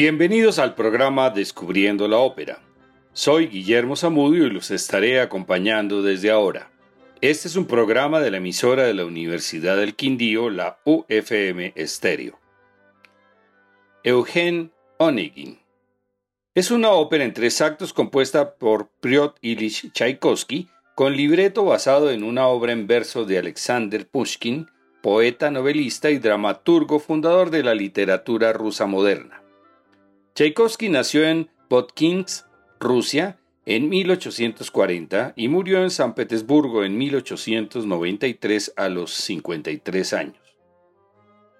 Bienvenidos al programa Descubriendo la Ópera. Soy Guillermo Zamudio y los estaré acompañando desde ahora. Este es un programa de la emisora de la Universidad del Quindío, la UFM Estéreo. Eugen Onegin es una ópera en tres actos compuesta por Piotr Ilyich Tchaikovsky con libreto basado en una obra en verso de Alexander Pushkin, poeta, novelista y dramaturgo fundador de la literatura rusa moderna. Tchaikovsky nació en Votkins, Rusia, en 1840 y murió en San Petersburgo en 1893 a los 53 años.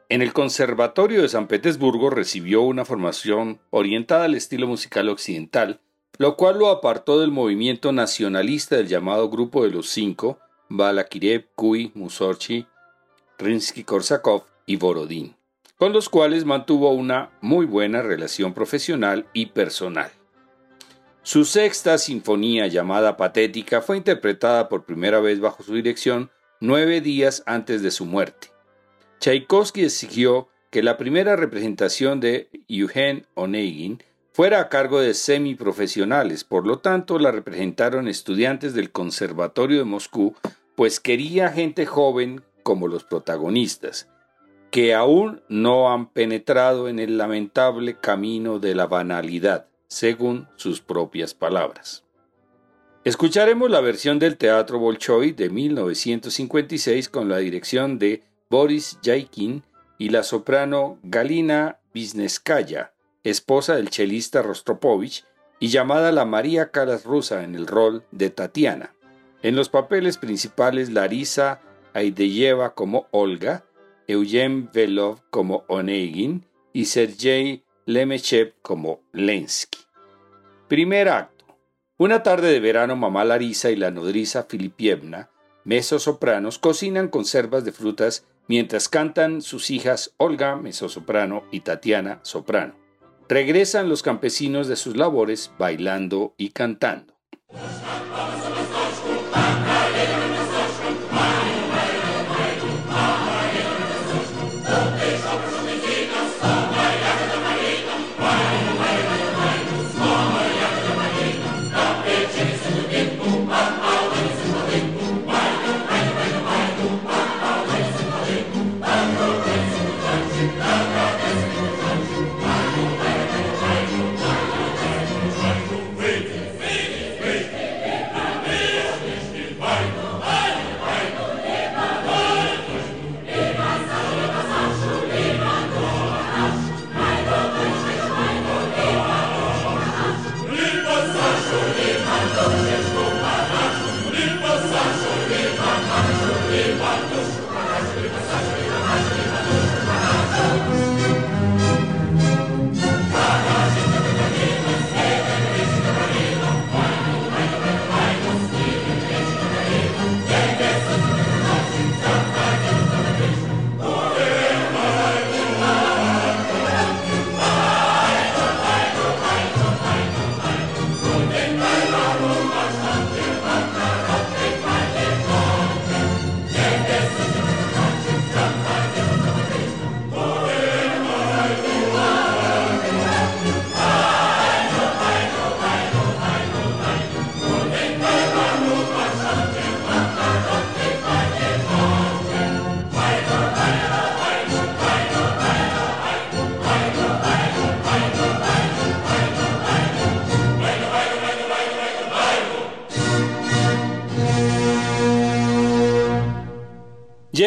En el Conservatorio de San Petersburgo recibió una formación orientada al estilo musical occidental, lo cual lo apartó del movimiento nacionalista del llamado Grupo de los Cinco, Balakirev, Kui, Mussorgsky, Rinsky-Korsakov y Borodín, con los cuales mantuvo una muy buena relación profesional y personal. Su sexta sinfonía llamada Patética fue interpretada por primera vez bajo su dirección nueve días antes de su muerte. Tchaikovsky exigió que la primera representación de Eugen Onegin fuera a cargo de semiprofesionales, por lo tanto la representaron estudiantes del Conservatorio de Moscú, pues quería gente joven como los protagonistas, que aún no han penetrado en el lamentable camino de la banalidad, según sus propias palabras. Escucharemos la versión del Teatro Bolshoi de 1956 con la dirección de Boris Yaikin y la soprano Galina Bizneskaya, esposa del chelista Rostropovich y llamada la María Calas rusa en el rol de Tatiana. En los papeles principales Larisa Aideyeva como Olga, Eugen Velov como Onegin y Sergei Lemechev como Lensky. Primer acto. Una tarde de verano mamá Larisa y la nodriza Filipievna, sopranos, cocinan conservas de frutas mientras cantan sus hijas Olga, mezzosoprano, y Tatiana, soprano. Regresan los campesinos de sus labores bailando y cantando.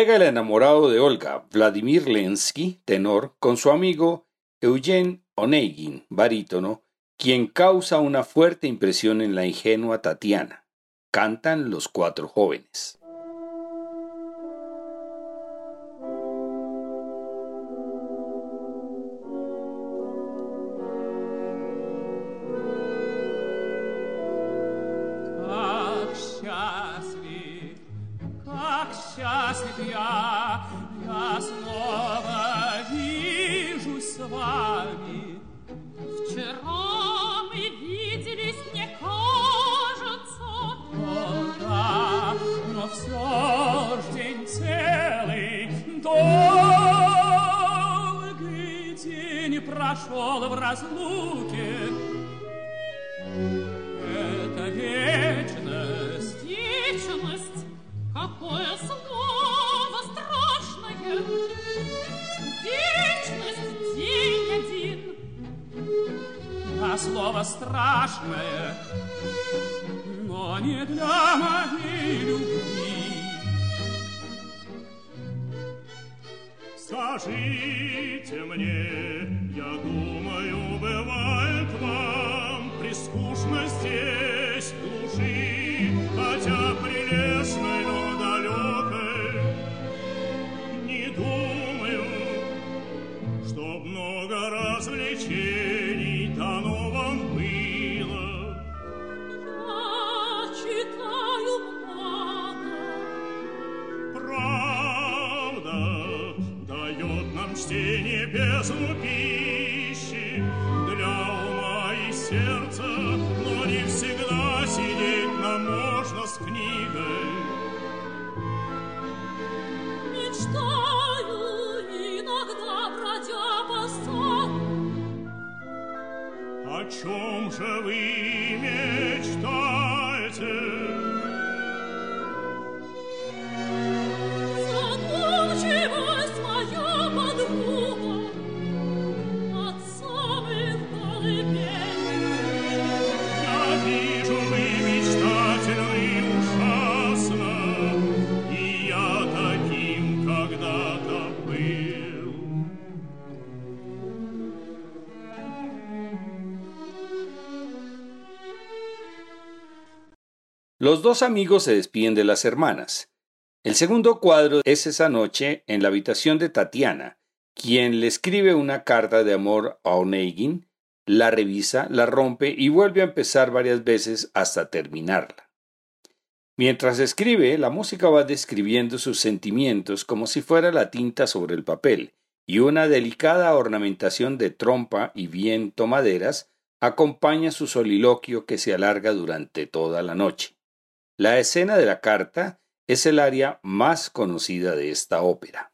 Llega el enamorado de Olga, Vladimir Lensky, tenor, con su amigo Eugen Onegin, barítono, quien causa una fuerte impresión en la ingenua Tatiana. Cantan los cuatro jóvenes. Скажите мне, я думаю, бывает вам прискучно здесь глуши, хотя прелестной, dos amigos se despiden de las hermanas. El segundo cuadro es esa noche en la habitación de Tatiana, quien le escribe una carta de amor a Onegin, la revisa, la rompe y vuelve a empezar varias veces hasta terminarla. Mientras escribe, la música va describiendo sus sentimientos como si fuera la tinta sobre el papel, y una delicada ornamentación de trompa y viento maderas acompaña su soliloquio que se alarga durante toda la noche. La escena de la carta es el área más conocida de esta ópera.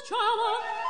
facciamo?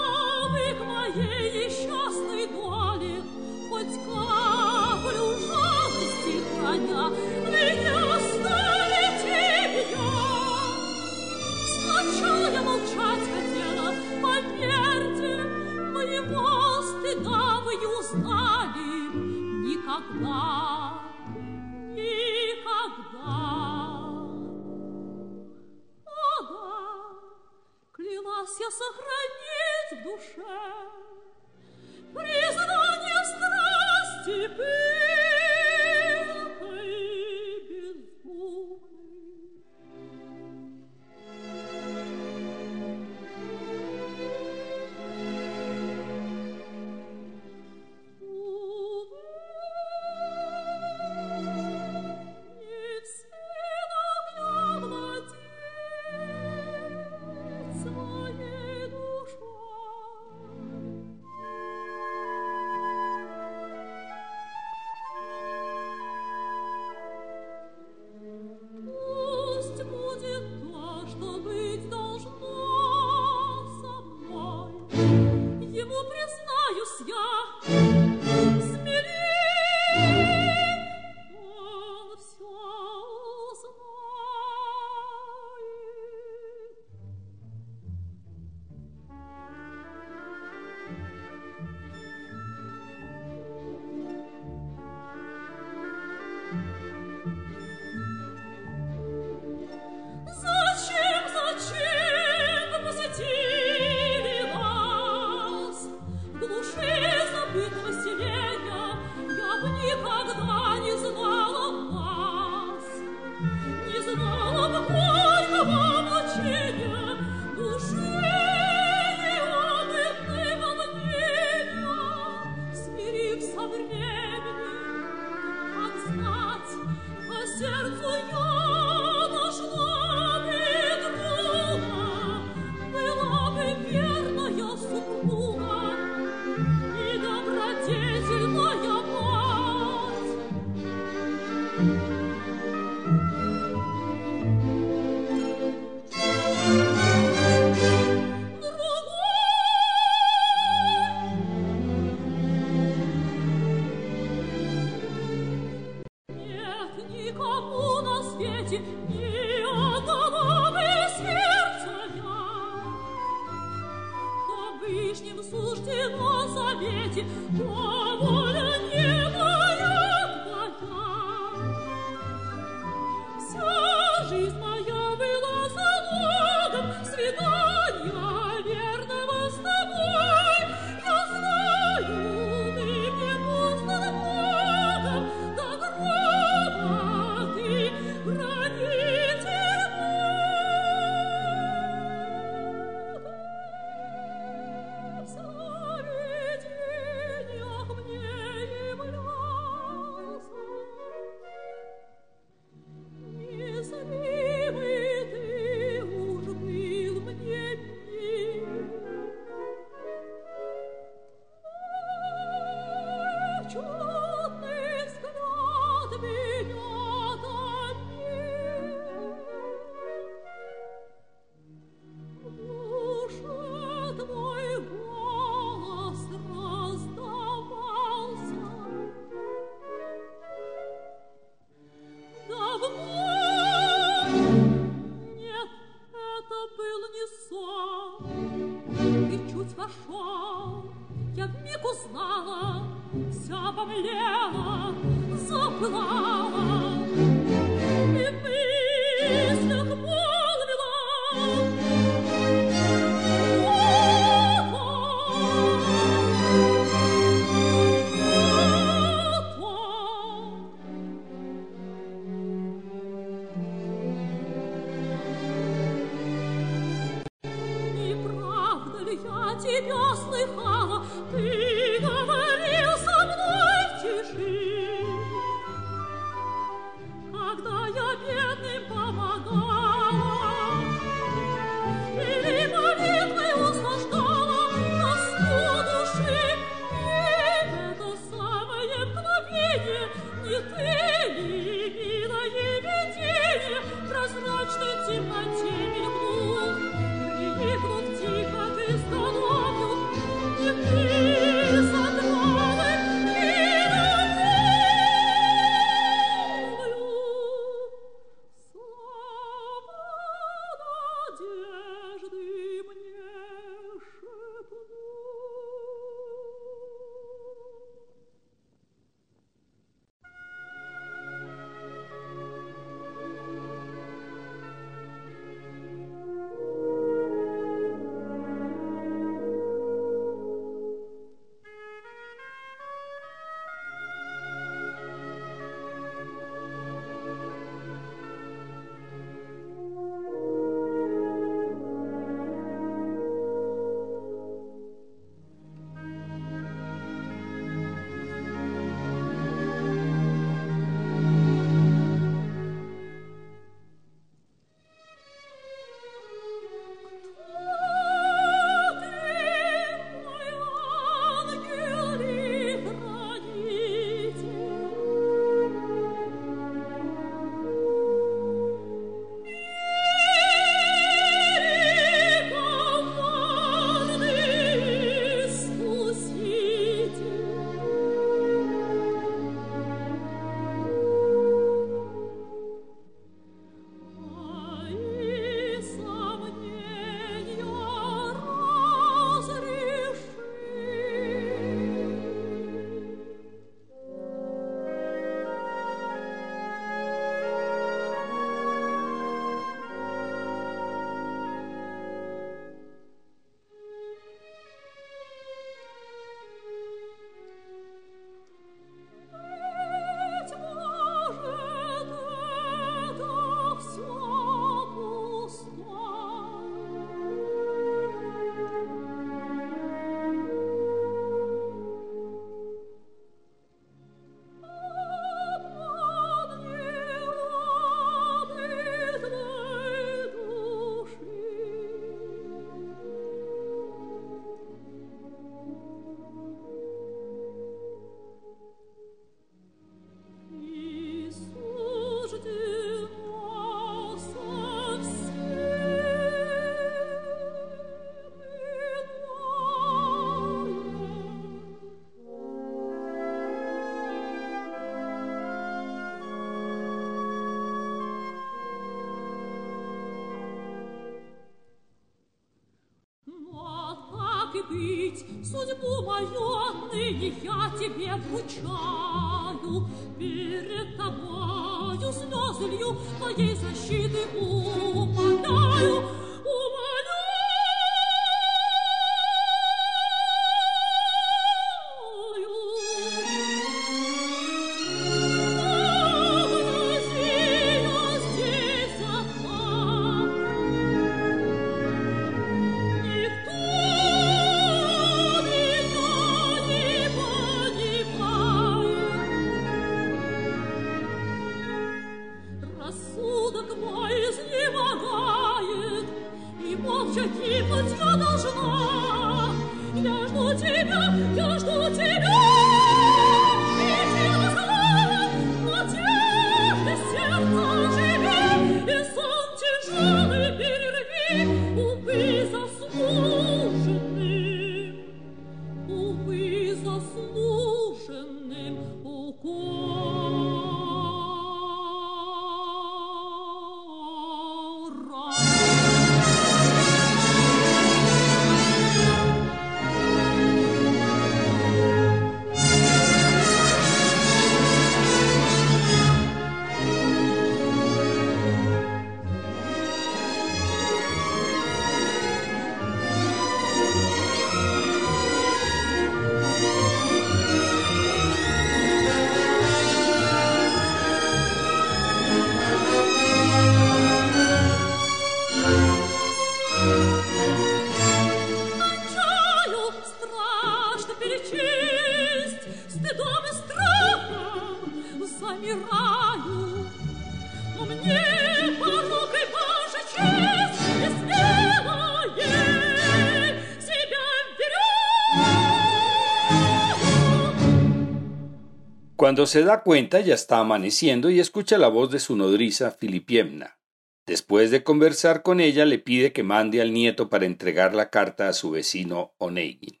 Cuando se da cuenta ya está amaneciendo y escucha la voz de su nodriza Filipiemna. Después de conversar con ella le pide que mande al nieto para entregar la carta a su vecino Onegin.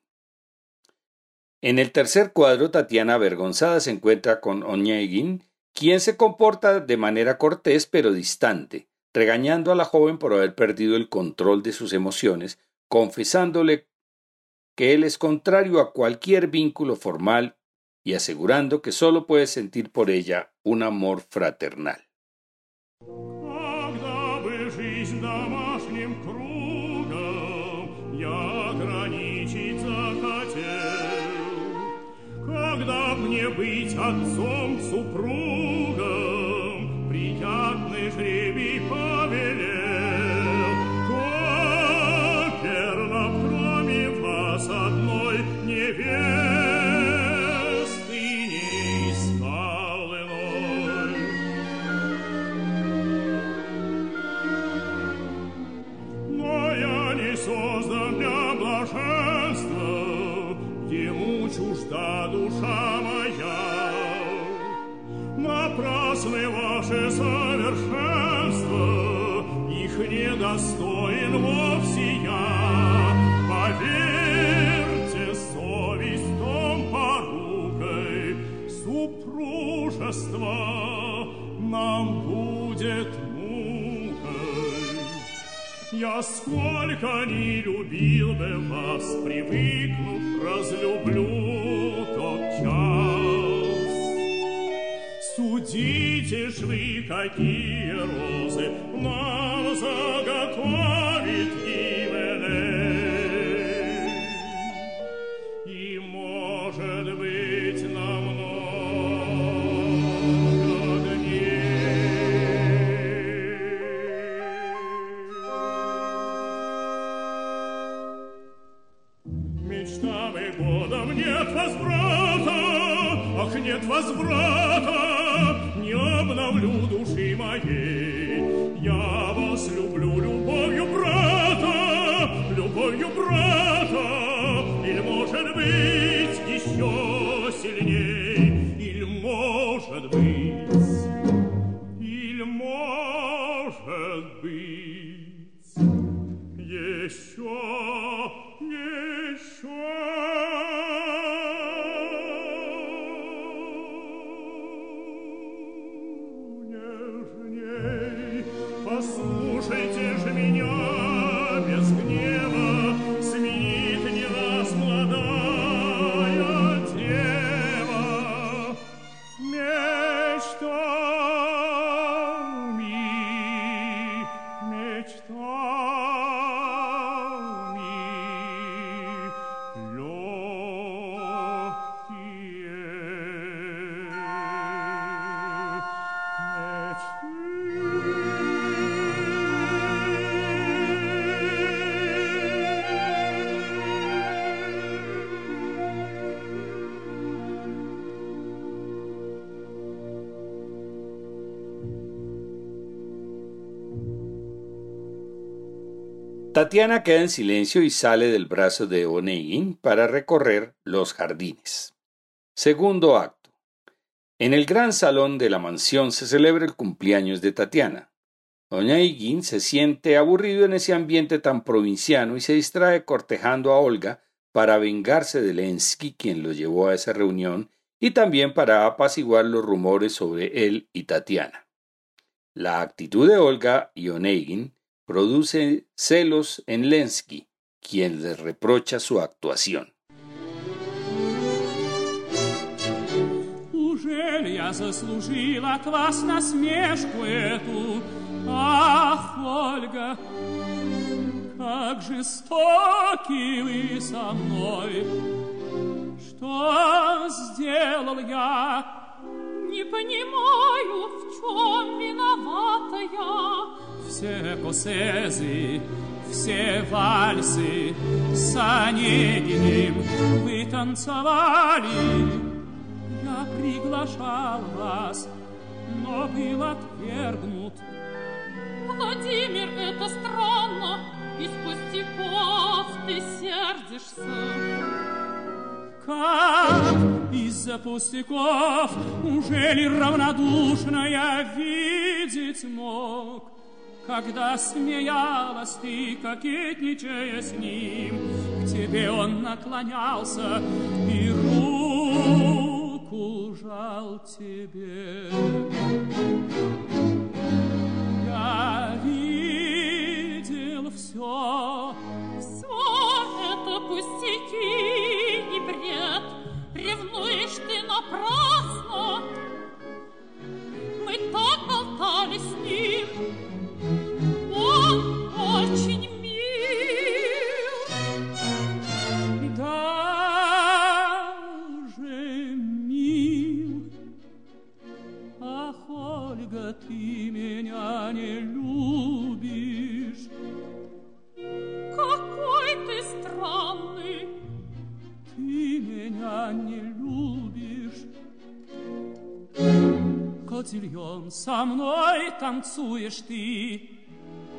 En el tercer cuadro, Tatiana avergonzada se encuentra con Onegin, quien se comporta de manera cortés pero distante, regañando a la joven por haber perdido el control de sus emociones, confesándole que él es contrario a cualquier vínculo formal y asegurando que solo puede sentir por ella un amor fraternal. Когда мне быть отцом супругом, Нам будет мукой. Я сколько не любил бы вас, привыкнув, разлюблю тот час. Судите ж вы, какие розы нам заготовит Гименей. Tatiana queda en silencio y sale del brazo de Onegin para recorrer los jardines. Segundo acto. En el gran salón de la mansión se celebra el cumpleaños de Tatiana. Onegin se siente aburrido en ese ambiente tan provinciano y se distrae cortejando a Olga para vengarse de Lensky, quien lo llevó a esa reunión, y también para apaciguar los rumores sobre él y Tatiana. La actitud de Olga y Onegin produce celos en Lensky, quien le reprocha su actuación. Ужели я заслужила от вас насмешку эту? Ах, Ольга, как жестоки вы со мной! Что сделал я? Не понимаю, в чем виновата я Все косезы, все вальсы с Онегиным вы танцевали. Я приглашал вас, но был отвергнут. Владимир, это странно, из пустяков ты сердишься. Как из-за пустяков, ужели равнодушно я видеть мог? Когда смеялась ты, кокетничая с ним, К тебе он наклонялся и руку жал тебе. Я видел все, Все это пустяки и бред, Ревнуешь ты напрасно. Мы так болтали с ним, Котильон, со мной танцуешь ты.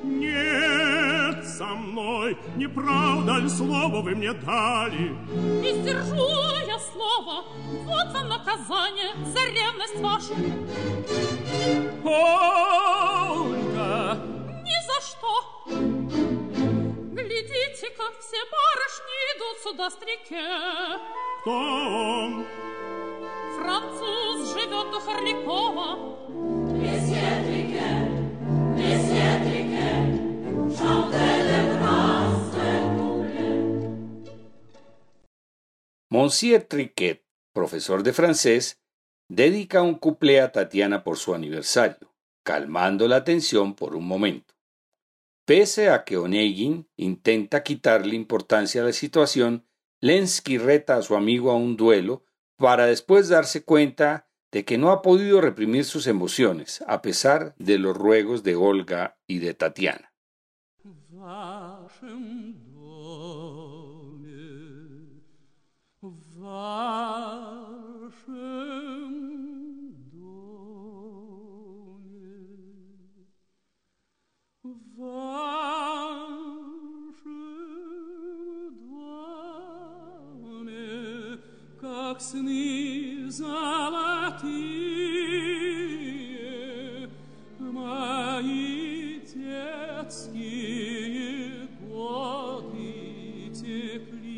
Нет, со мной, не правда ли слово вы мне дали? и сдержу я слово. Вот вам наказание за ревность вашу. Ольга, Ни за что. Глядите-ка, все барышни идут сюда с реке. Кто он? Француз живет у Харликова. Monsieur Triquet, profesor de francés, dedica un cuplé a Tatiana por su aniversario, calmando la tensión por un momento. Pese a que Onegin intenta quitarle importancia a la situación, Lensky reta a su amigo a un duelo para después darse cuenta de que no ha podido reprimir sus emociones, a pesar de los ruegos de Olga y de Tatiana. в вашем доме, в вашем доме, в вашем доме, как сны золотые, plus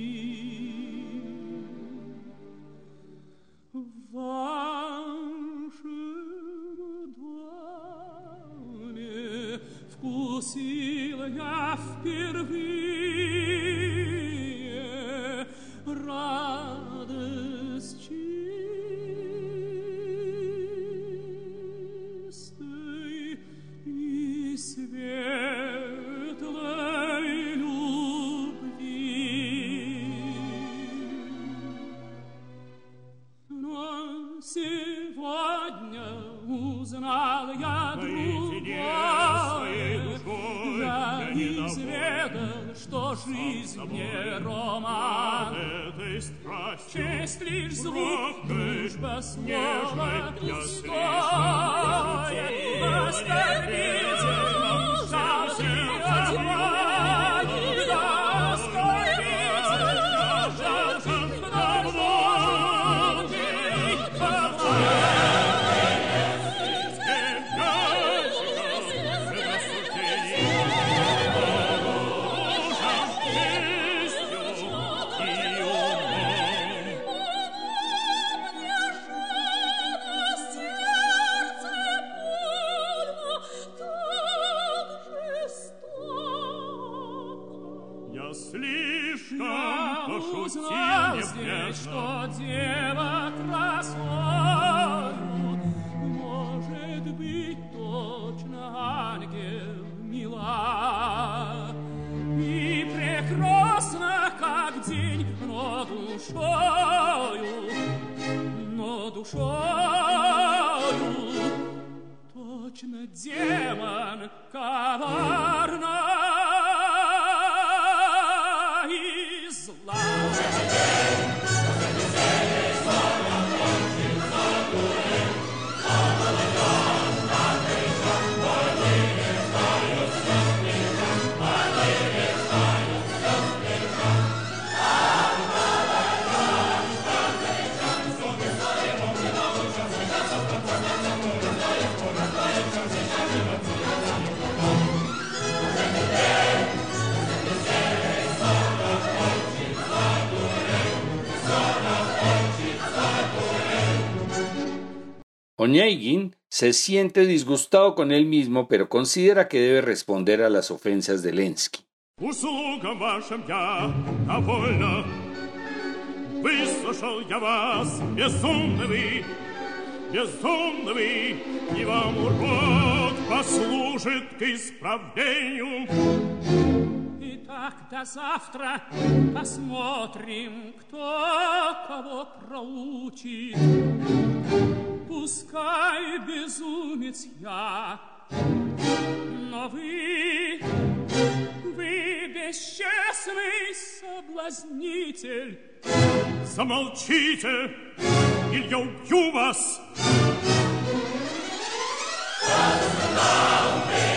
точно демон коварна Onegin se siente disgustado con él mismo, pero considera que debe responder a las ofensas de Lenski. Услугам вашим я довольна. Выслушал я вас, безумны вы, безумны вы, и вам урок послужит к исправлению. Итак, до завтра посмотрим, кто кого проучит. Пускай безумец я, но вы, вы бесчестный соблазнитель. Замолчите, или я убью вас. Владимир,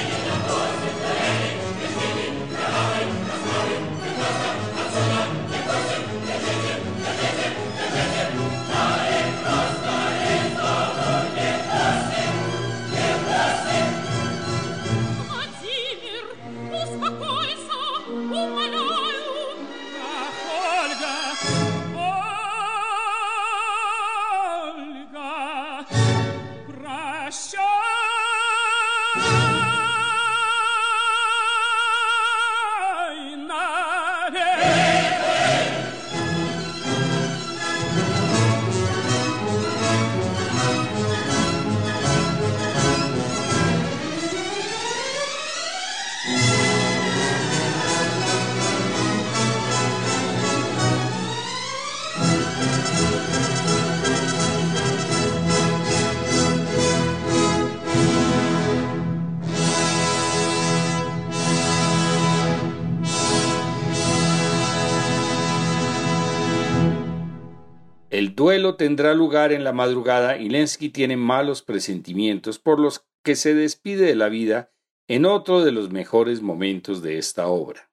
Tendrá lugar en la madrugada y Lenski tiene malos presentimientos por los que se despide de la vida en otro de los mejores momentos de esta obra.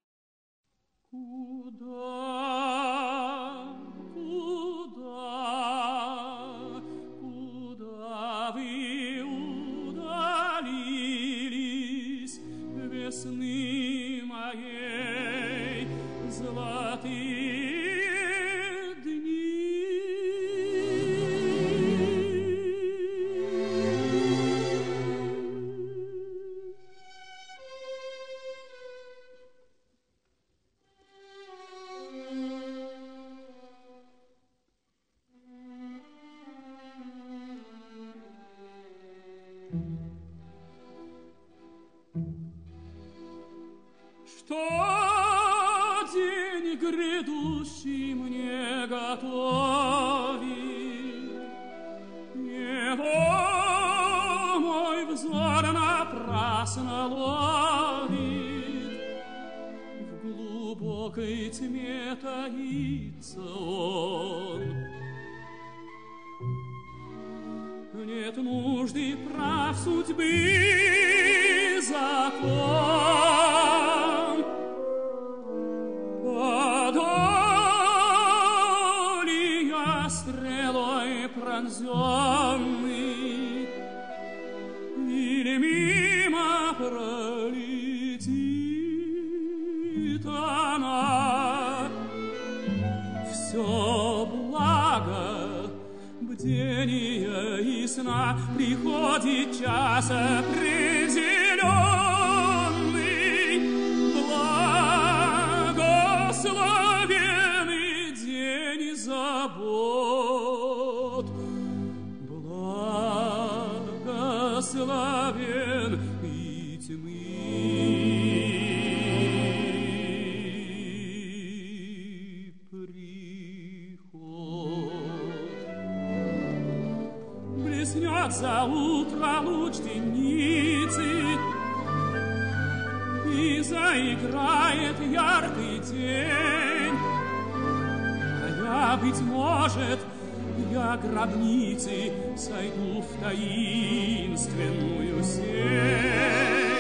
Взор напрасно ловит. В глубокой тьме таится он. Нет нужды прав судьбы закон. весна, приходит час э, За утро луч темницы, И заиграет яркий день. А я, быть может, я гробницы сойду в таинственную сень.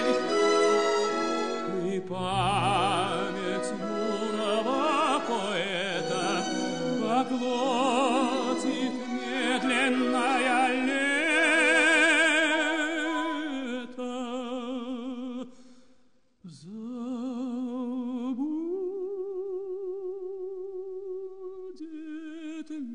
Let him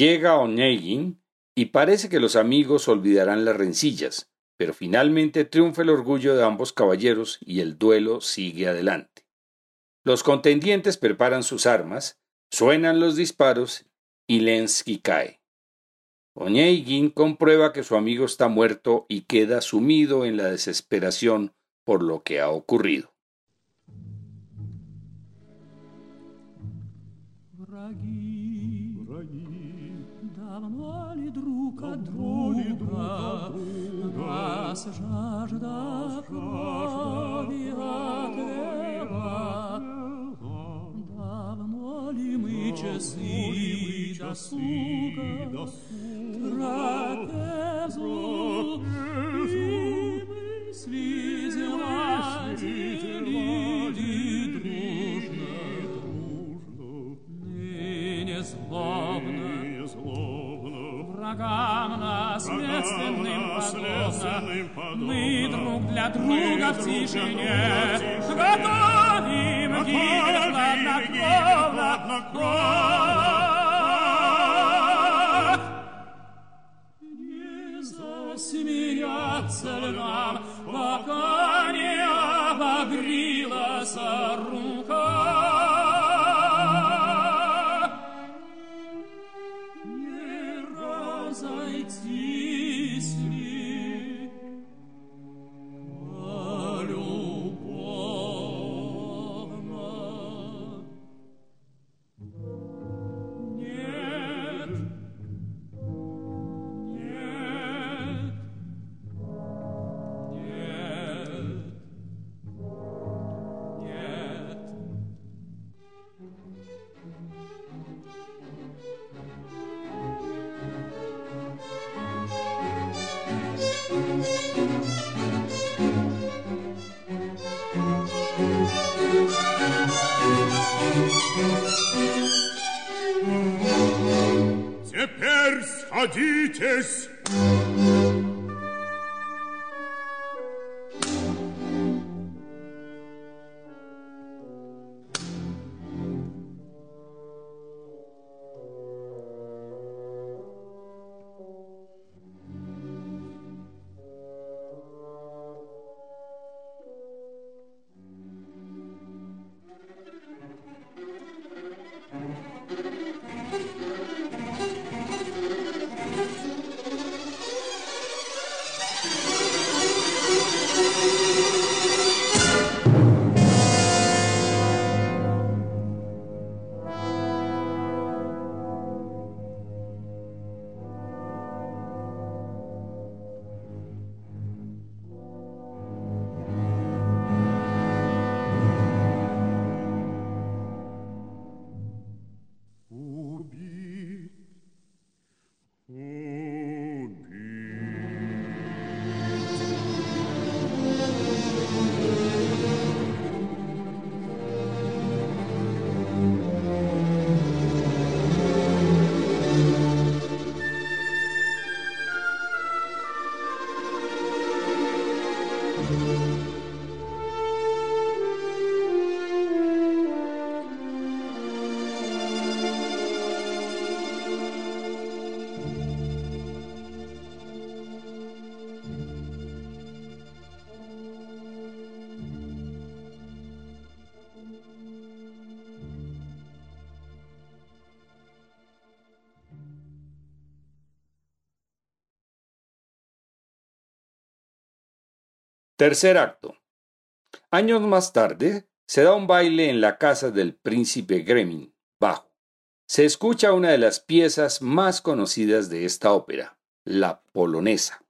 Llega Onegin y parece que los amigos olvidarán las rencillas, pero finalmente triunfa el orgullo de ambos caballeros y el duelo sigue adelante. Los contendientes preparan sus armas, suenan los disparos y Lensky cae. Onegin comprueba que su amigo está muerto y queda sumido en la desesperación por lo que ha ocurrido. Друг от друга нас жажда крови отвела. Давно ли мы часы досуга, трапезу и мысли зладили дружно, ныне злобно врагам наследственным подобно. Мы друг для друга в тишине готовим гибель хладнокровно. Не засмеяться нам, пока не обогрелась рука? Теперь сходитесь. Tercer acto. Años más tarde, se da un baile en la casa del príncipe Gremin, bajo. Se escucha una de las piezas más conocidas de esta ópera, la polonesa.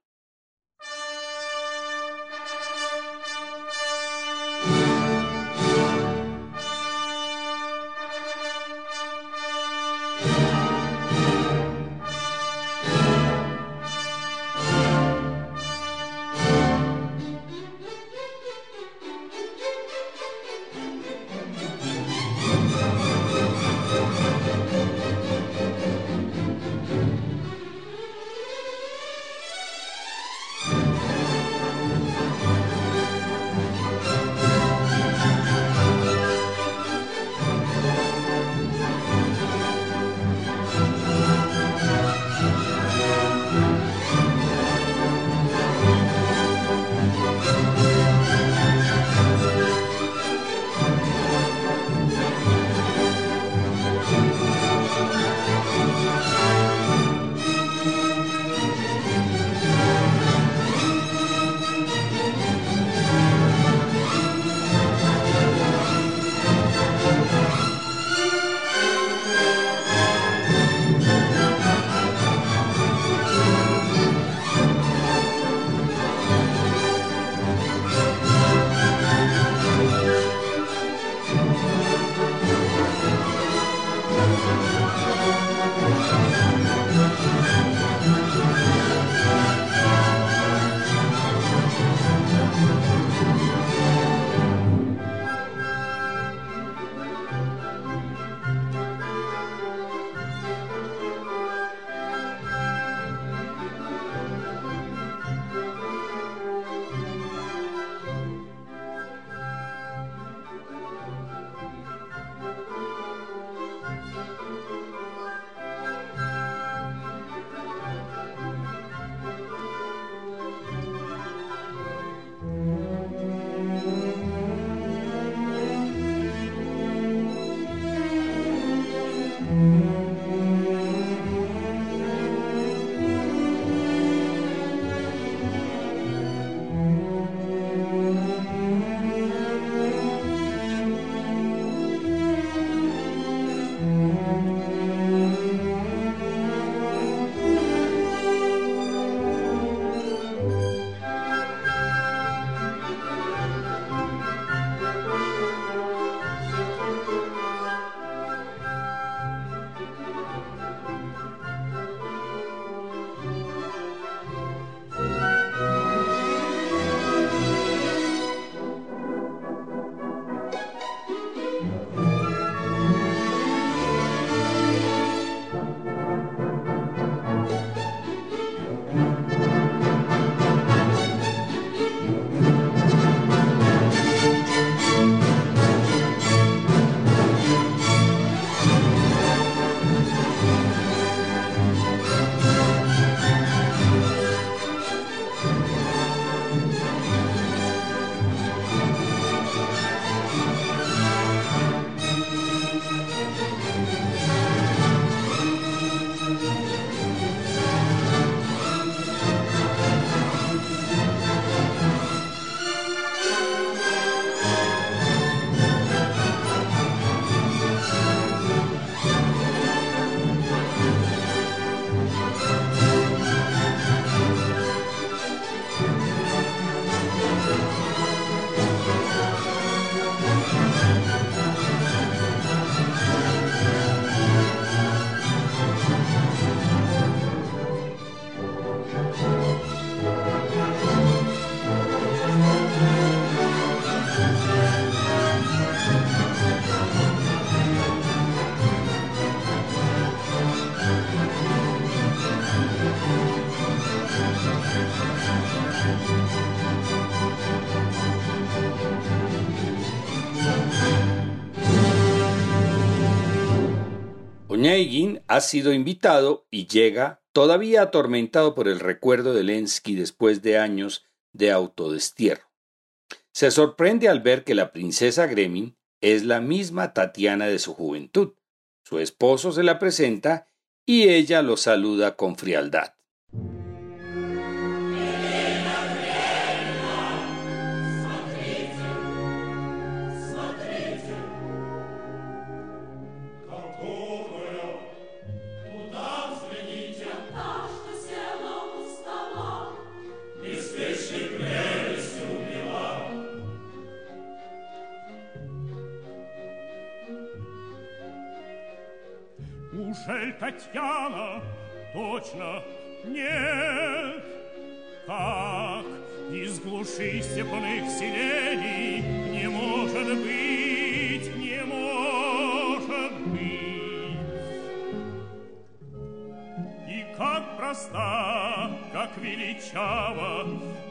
Oñaigin ha sido invitado y llega todavía atormentado por el recuerdo de Lensky después de años de autodestierro. Se sorprende al ver que la princesa Gremin es la misma Tatiana de su juventud. Su esposo se la presenta y ella lo saluda con frialdad. Ужель Татьяна? Точно нет. Как из глуши степных селений не может быть, не может быть. И как проста, как величава,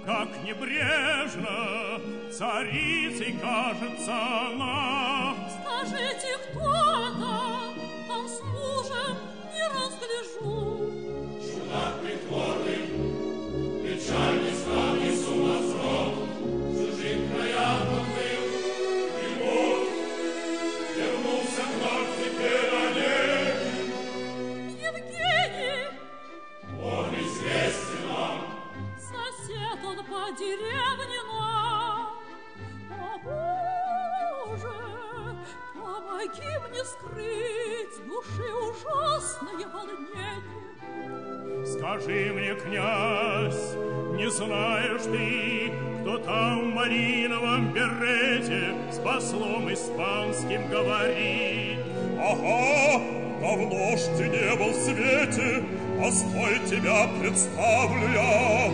как небрежно царицей кажется она. Скажите, волнение. Скажи мне, князь, не знаешь ты, кто там в малиновом берете с послом испанским говорит? Ага, давно ж ты не был в свете, постой тебя представлю я.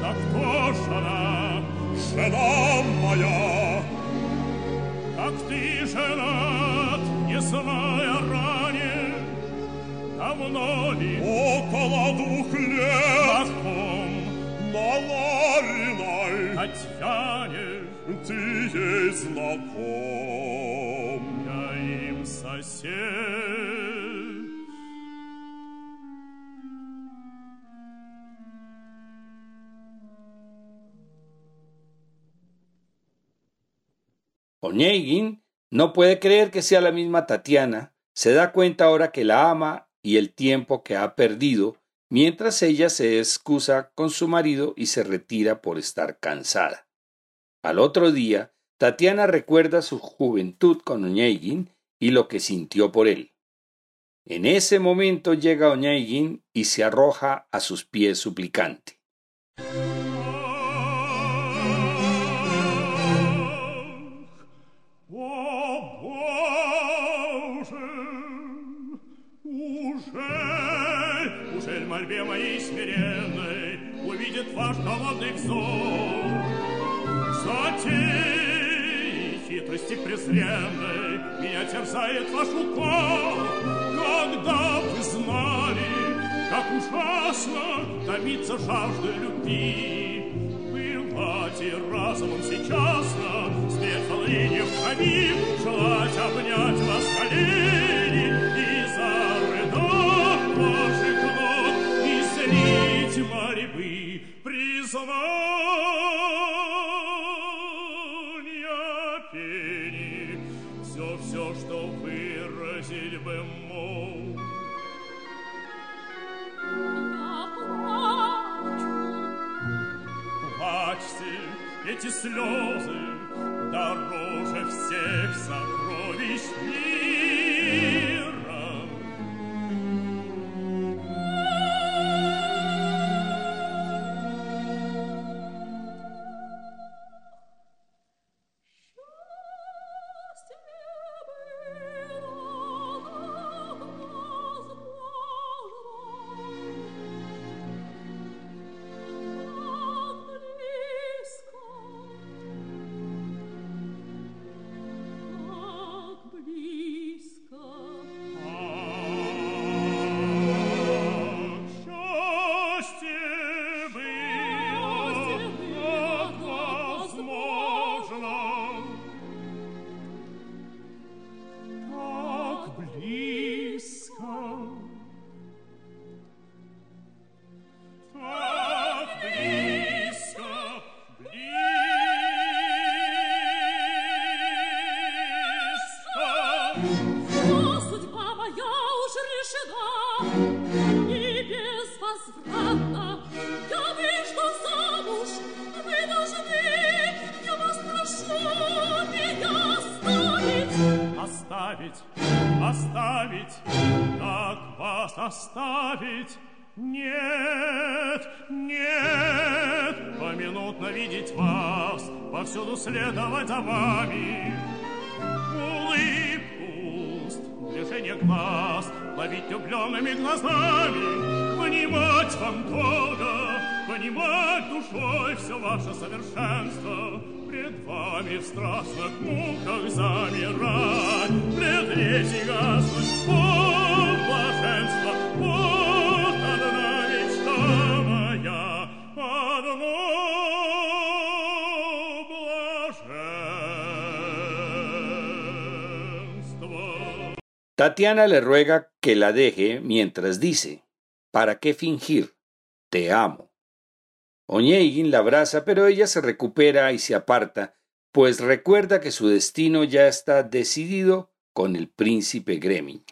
Да кто ж она, жена моя? Как ты женат, не ранее, Давно ли? Около двух лет. На ком? На Лариной. Татьяне. Ты ей знаком. Я им сосед. Oñeguin no puede creer que sea la misma Tatiana, se da cuenta ahora que la ama y el tiempo que ha perdido, mientras ella se excusa con su marido y se retira por estar cansada. Al otro día, Tatiana recuerda su juventud con Oñeguin y lo que sintió por él. En ese momento llega Oñeguin y se arroja a sus pies suplicante. Ваш голодный взор Затеи хитрости презренной Меня терзает ваш укол. Когда вы знали, как ужасно Томиться жажды любви Пылать разумом сейчас Свет волнения в камин Желать обнять вас колени Признания пени Все, все, что выразить бы мог Я плачу. Плачьте, эти слезы дороже всех сокровищ мира. Tatiana le ruega que la deje mientras dice, ¿para qué fingir? Te amo. Oñegin la abraza, pero ella se recupera y se aparta, pues recuerda que su destino ya está decidido con el príncipe Gremlin.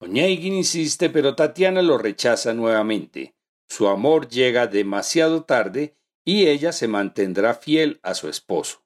Onegin insiste, pero Tatiana lo rechaza nuevamente. Su amor llega demasiado tarde y ella se mantendrá fiel a su esposo.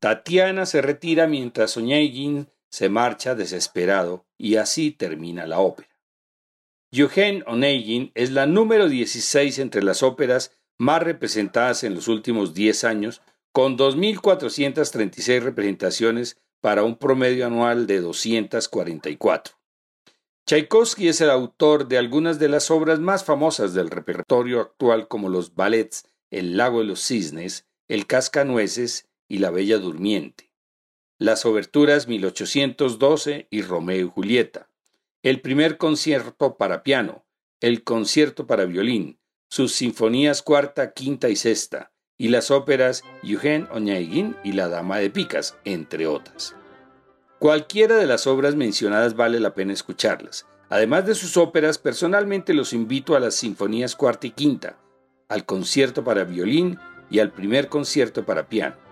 Tatiana se retira mientras Onegin se marcha desesperado y así termina la ópera. Eugene Onegin es la número 16 entre las óperas más representadas en los últimos 10 años, con 2.436 representaciones para un promedio anual de 244. Tchaikovsky es el autor de algunas de las obras más famosas del repertorio actual como los ballets El lago de los cisnes, El cascanueces y La bella durmiente, las oberturas 1812 y Romeo y Julieta, el primer concierto para piano, el concierto para violín, sus sinfonías cuarta, quinta y sexta, y las óperas Eugène Onegin y La Dama de Picas, entre otras. Cualquiera de las obras mencionadas vale la pena escucharlas. Además de sus óperas, personalmente los invito a las sinfonías cuarta y quinta, al concierto para violín y al primer concierto para piano.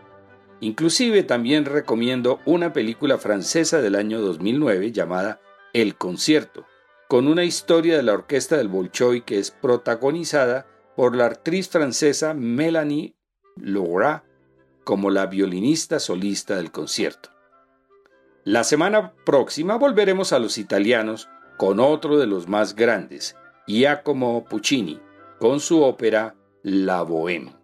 Inclusive también recomiendo una película francesa del año 2009 llamada El concierto, con una historia de la orquesta del Bolshoi que es protagonizada por la actriz francesa Melanie Laura como la violinista solista del concierto. La semana próxima volveremos a los italianos con otro de los más grandes, Giacomo Puccini, con su ópera La Bohème.